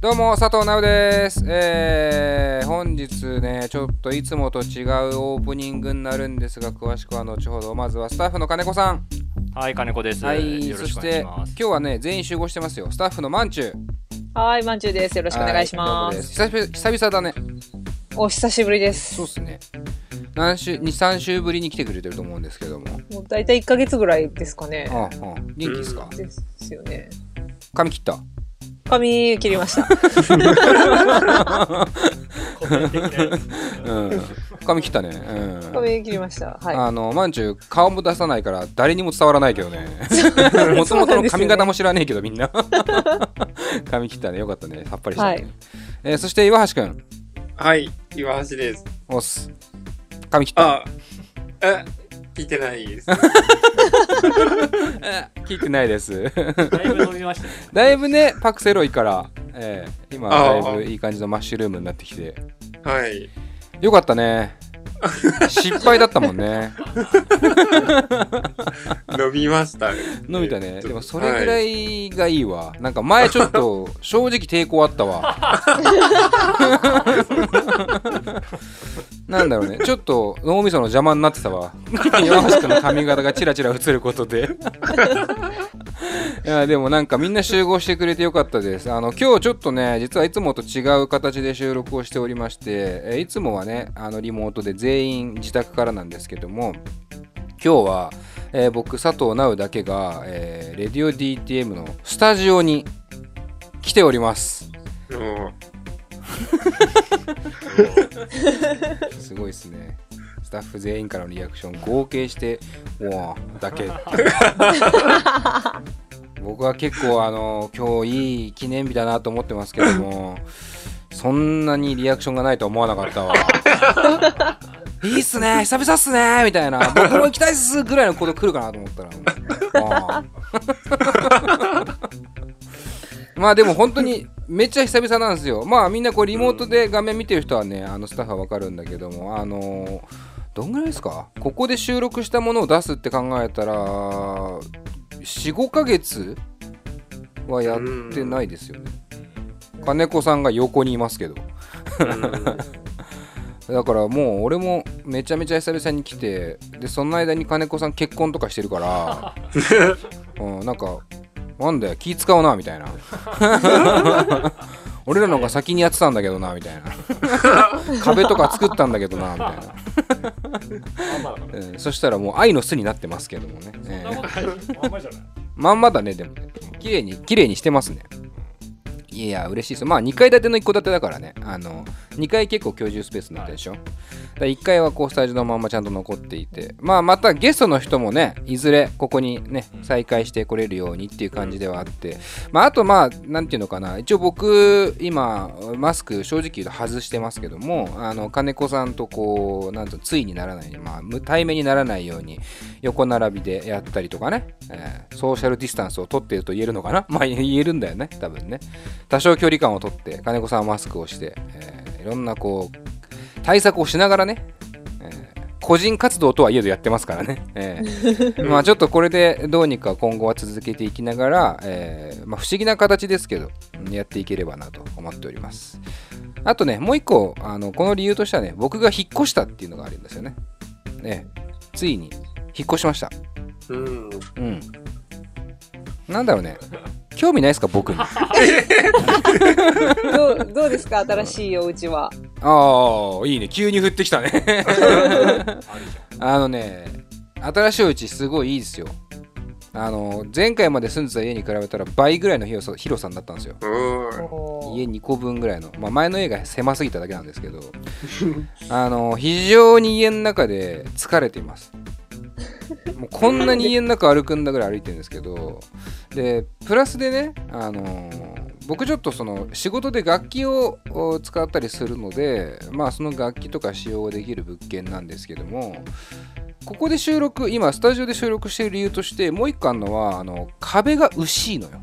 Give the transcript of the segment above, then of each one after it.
どうも佐藤直です、えー、本日ねちょっといつもと違うオープニングになるんですが詳しくは後ほどまずはスタッフの金子さんはい、金子です。はいそしよろしくお願いてします。今日はね全員集合してますよスタッフのまんちゅうはい、まんちゅうです。よろしくお願いしま。すす久々久々だねお久しぶりです。そうっすね何週23週ぶりに来てくれてると思うんですけどももう大体1ヶ月ぐらいですかね。ああああ元気ですか？ですよね。髪切った？髪切りました。うん。髪切ったね。うん。髪切りました。はい。あのまんちゅう顔も出さないから誰にも伝わらないけどね。もともとの髪型も知らねえけどみんな。髪切ったね。よかったね。さっぱりしたね、はい。えーそして岩橋くんはい、岩橋です。おっす。髪切った。あ、え、聞いてないです。え切ってないですだいぶ伸びましたね。だいぶねパクセロイから、えー今だいぶいい感じのマッシュルームになってきてはい。よかったね 失敗だったもんね伸びました。伸びたね。えっとでもそれぐらいがいいわ、なんか前ちょっと正直抵抗あったわ。なんだろうね。ちょっと脳みその邪魔になってたわ。岩橋君の髪型がチラチラ映ることで。いやでもなんかみんな集合してくれてよかったです。あの今日ちょっとね実はいつもと違う形で収録をしておりましてえーいつもはねあのリモートで全員自宅からなんですけども今日は、えー僕佐藤直だけが、えーレディオ DTM のスタジオに来ております。もすごいですね。スタッフ全員からのリアクション合計して「うわだけ。僕は結構あの今日いい記念日だなと思ってますけどもそんなにリアクションがないとは思わなかったわいいっすね久々っすねみたいな。僕も行きたいっすぐらいのこと来るかなと思ったら。まあでも本当にめっちゃ久々なんですよ。まあみんなこうリモートで画面見てる人はねあのスタッフはわかるんだけどもあのーどんぐらいですか？ここで収録したものを出すって考えたら45ヶ月はやってないですよね。金子さんが横にいますけどだからもう俺もめちゃめちゃ久々に来てでその間に金子さん結婚とかしてるから、うん、なんかなんだよ気使うなみたいな。俺らの方が先にやってたんだけどなみたいな。壁とか作ったんだけどなみたいな、うん、そしたらもう愛の巣になってますけどもね、ええまんまだねでも。ね綺麗に綺麗にしてますね。いや嬉しいです。まあ2階建ての1戸建てだからね。あの2階結構居住スペースになったでしょ、だから1階はこうスタジオのまんまちゃんと残っていてまあまたゲストの人もねいずれここにね再開してこれるようにっていう感じではあってまああとまあなんていうのかな。一応僕今マスク正直言うと外してますけどもあの金子さんとこうなんとついにならないまあ対面にならないように横並びでやったりとかね、えーソーシャルディスタンスを取っていると言えるのかな？まあ言えるんだよね多分ね。多少距離感をとって金子さんはマスクをして、えーろんなこう対策をしながらね、えー個人活動とはいえどやってますからね、えーまあちょっとこれでどうにか今後は続けていきながら、えーまあ、不思議な形ですけどうんやっていければなと思っております。あとねもう一個あのこの理由としてはね僕が引っ越したっていうのがあるんですよね。ねついに引っ越しました。うん、うん。なんだろうね興味ないですか僕に？どう、どうですか新しいお家は？ああいいね。急に降ってきたね。あのね新しいお家すごいいいですよ。あの前回まで住んでた家に比べたら倍ぐらいの広さ広さになったんですよ。家2個分ぐらいの、まあ、前の家が狭すぎただけなんですけど。あの非常に家の中で疲れています。もうこんなに家の中歩くんだぐらい歩いてるんですけどでプラスでねあの僕ちょっとその仕事で楽器をお使ったりするのでまあその楽器とか使用ができる物件なんですけどもここで収録今スタジオで収録している理由としてもう一個あるのはあの壁が薄いのよ。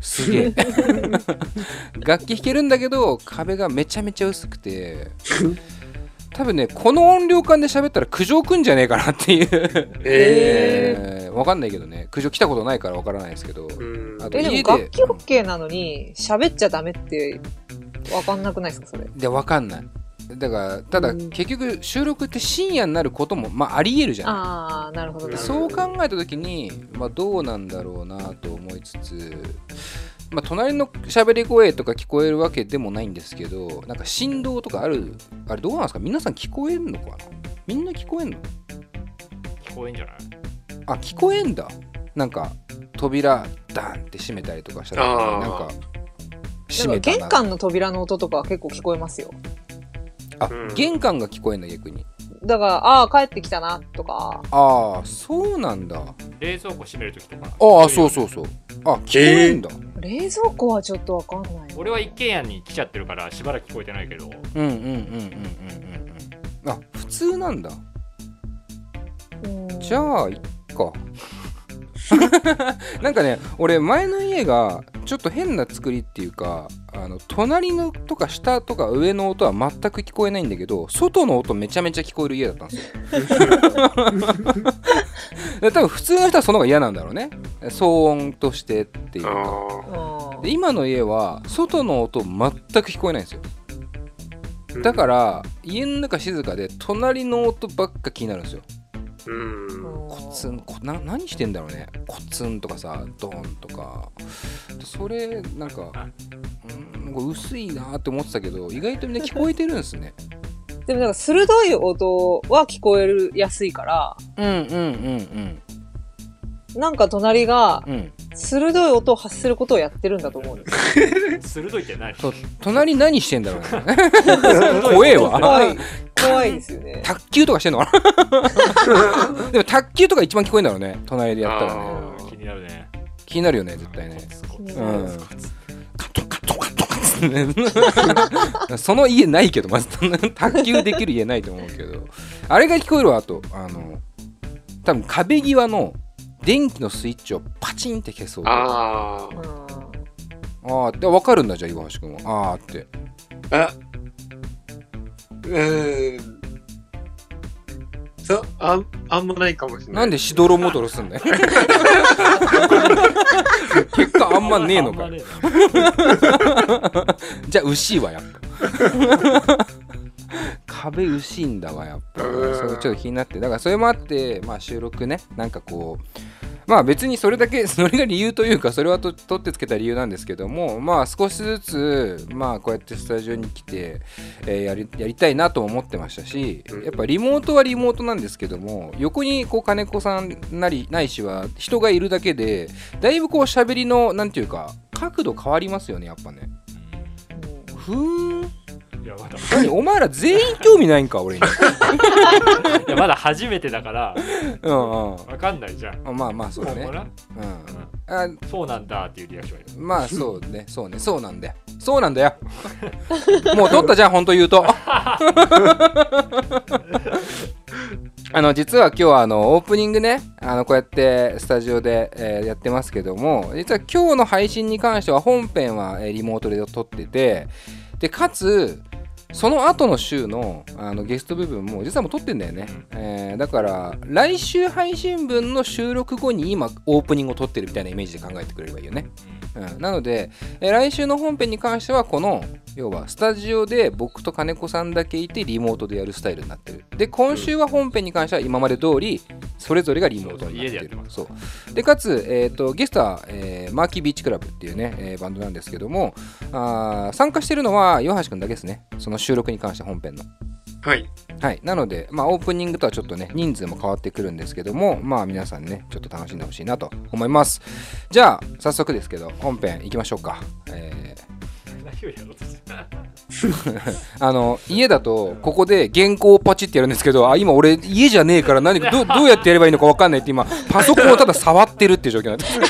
すげえ。楽器弾けるんだけど壁がめちゃめちゃ薄くて 多分ねこの音量感で喋ったら苦情くんじゃねえかなっていう。ええー、わかんないけどね。苦情来たことないからわからないですけど、あとえ、でも家楽器 OK なのに、喋っちゃダメって、わかんなくないですか、それ？でわかんない。だからただ、うん。結局収録って深夜になることもまあありえるじゃん。ああ、なるほど、なるほそう考えた時に、まあ、どうなんだろうなと思いつつ、まあ、隣の喋り声とか聞こえるわけでもないんですけどなんか振動とかあるあれどうなんですか？皆さん聞こえんのかな？みんな聞こえんの？聞こえんじゃない？あ聞こえんだ。なんか扉ダンって閉めたりとかした時になんかど。閉めた玄関の扉の音とかは結構聞こえますよ。あ、うん。玄関が聞こえんだ逆に。だから、ああ、帰ってきたな、とか。ああそうなんだ。冷蔵庫閉めるときとか。ああそうそうそう。あ聞こえんだ、冷蔵庫はちょっとわかんないな。俺は一軒家に来ちゃってるからしばらく聞こえてないけど。うんうんうんうんうん。うんうんあ普通なんだ。うん。じゃあいっか。なんかね俺前の家がちょっと変な作りっていうかあの隣のとか下とか上の音は全く聞こえないんだけど外の音めちゃめちゃ聞こえる家だったんですよ。で多分普通の人はその方が嫌なんだろうね。騒音としてっていうか。で今の家は外の音全く聞こえないんですよ。ーだから家の中静かで隣の音ばっか気になるんですよ。うん。コツンこな何してんだろうね。コツンとかさドーンとか。それなんかうん薄いなって思ってたけど意外とみんな聞こえてるんですね。でもなんか鋭い音は聞こえるやすいから、うんうんうんなんか隣が鋭い音を発することをやってるんだと思うんです。鋭いって何？と隣何してんだろうね。怖えわ。怖い。怖いですよね。卓球とかしてんのかな？でも卓球とか一番聞こえんだろうね。隣でやったらね。あ気になるね。気になるよね絶対ね。うん。カトンカトンカトンカトンねその家ないけどまず卓球できる家ないと思うけどあれが聞こえるわあとあの多分壁際の電気のスイッチをパチンって消そうああで分かるんだじゃあ岩橋君は。ああって。あ。あ、うーん。そう、あん、あんまないかもしれない。なんでしどろもどろすんだよ。結果あんまねえのかじゃあ牛はやっぱ。壁牛んだわやっぱ。うん。それちょっと気になって。だからそれもあってまあ収録ね。なんかこうまあ別にそれだけ それが理由というかそれはと取ってつけた理由なんですけどもまあ少しずつまあこうやってスタジオに来て、えーやりやりたいなとも思ってましたしうん。やっぱリモートはリモートなんですけども横にこう金子さんなりないしは人がいるだけでだいぶこう喋りのなんていうか角度変わりますよねやっぱね。ふーんいやまだ。何お前ら全員興味ないんか俺に。いやまだ初めてだから。うんうん。わかんないじゃん。まあまあそうだね。今後な。うん。あそうなんだっていうリアクションよまあそうね。そうね。そうなんだよ。そうなんだよ。もう取ったじゃん本当言うと。あの実は今日はあのオープニングねあのこうやってスタジオで、えーやってますけども実は今日の配信に関しては本編は、えーリモートで撮っててでかつその後の週のあのゲスト部分も実はもう撮ってんだよね、えーだから来週配信分の収録後に今オープニングを撮ってるみたいなイメージで考えてくれればいいよね。うん、なので、えー来週の本編に関してはこの要はスタジオで僕と金子さんだけいてリモートでやるスタイルになってる。で今週は本編に関しては今まで通りそれぞれがリモートになってる。そうでやってます。そう。でかつ、えー、とゲストは、えーマーキービーチクラブっていうね、えーバンドなんですけどもあー参加してるのは岩橋くんだけですね。その収録に関して本編のはい。はい、なので、まあ、オープニングとはちょっとね、人数も変わってくるんですけども、まあ、皆さんね、ちょっと楽しんでほしいなと思います。じゃあ、早速ですけど、本編行きましょうか。え何をやろうとし あの、家だと、ここで原稿をパチってやるんですけど、あ、今俺、家じゃねえから何かど、どうやってやればいいのか分かんないって今、パソコンをただ触ってるっていう状況なんです。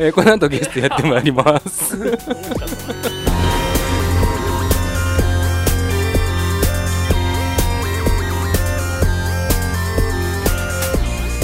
えーこの後ゲストやってまいります。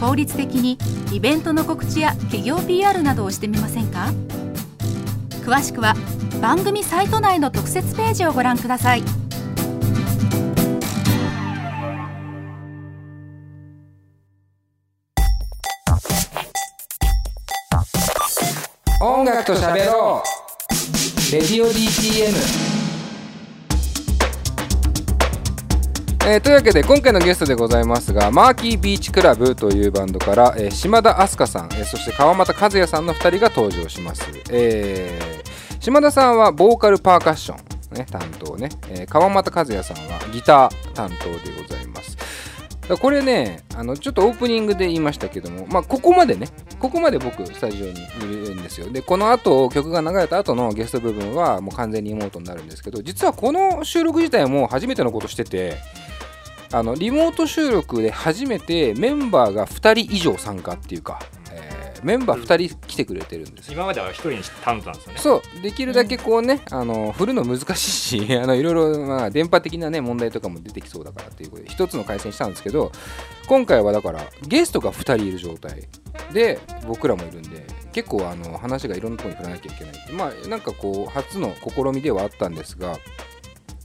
効率的にイベントの告知や企業 PR などをしてみませんか？詳しくは番組サイト内の特設ページをご覧ください。音楽と喋ろう。レディオ DTM えー、というわけで今回のゲストでございますがマーキービーチクラブというバンドから、えー、島田明日香さん、えー、そして川又和也さんの2人が登場します、えー、島田さんはボーカルパーカッション、ね、担当ね、え、川又和也さんはギター担当でございます。これねあのちょっとオープニングで言いましたけども、まあ、ここまでねここまで僕スタジオにいるんですよ。でこの後曲が流れた後のゲスト部分はもう完全に妹になるんですけど実はこの収録自体も初めてのことしててあのリモート収録で初めてメンバーが2人以上参加っていうか、えー、メンバー2人来てくれてるんです今までは1人に頼んだんですよね。そう。できるだけこうね、うん、あの振るの難しいし あのいろいろ、まあ、電波的なね問題とかも出てきそうだからっていうことで1つの回線したんですけど今回はだからゲストが2人いる状態で僕らもいるんで結構あの話がいろんなところに振らなきゃいけない。まあなんかこう初の試みではあったんですが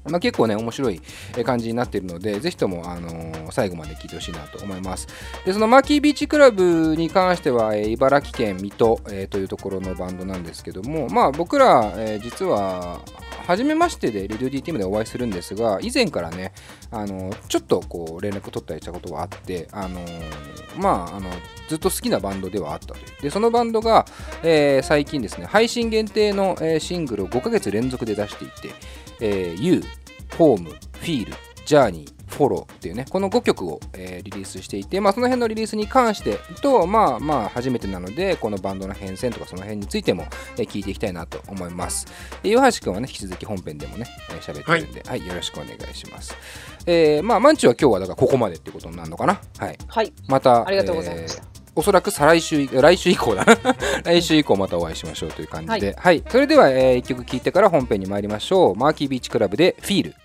まあ、結構ね、面白い感じになっているので、ぜひとも、あのー、最後まで聞いてほしいなと思います。で、そのマーキービーチクラブに関しては、えー、茨城県水戸、えー、というところのバンドなんですけども、まあ僕ら、え、実は、初めましてでレディオ DTM でお会いするんですが、以前からね、あのちょっとこう連絡を取ったりしたことがあって、あのまあ、あのずっと好きなバンドではあったという。で、そのバンドが、え、最近ですね、配信限定の、え、シングルを5ヶ月連続で出していて、えー、You、ホーム、フィール、ジャーニー、フォローっていうね、この5曲を、えー、リリースしていて、まあ、その辺のリリースに関してと、まあまあ初めてなので、このバンドの変遷とかその辺についても、えー、聞いていきたいなと思います。岩橋君はね、引き続き本編でもね、喋、えー、ってるんで、はい、はい、よろしくお願いします。えー、まあ、マンチは今日はだからここまでってことになるのかな？はい。はい。また、ありがとうございました。えーおそらく再来週、来週以降だ 来週以降またお会いしましょうという感じで。はい、はい、それでは、えー、1曲聴いてから本編に参りましょう。マーキービーチクラブでフィール。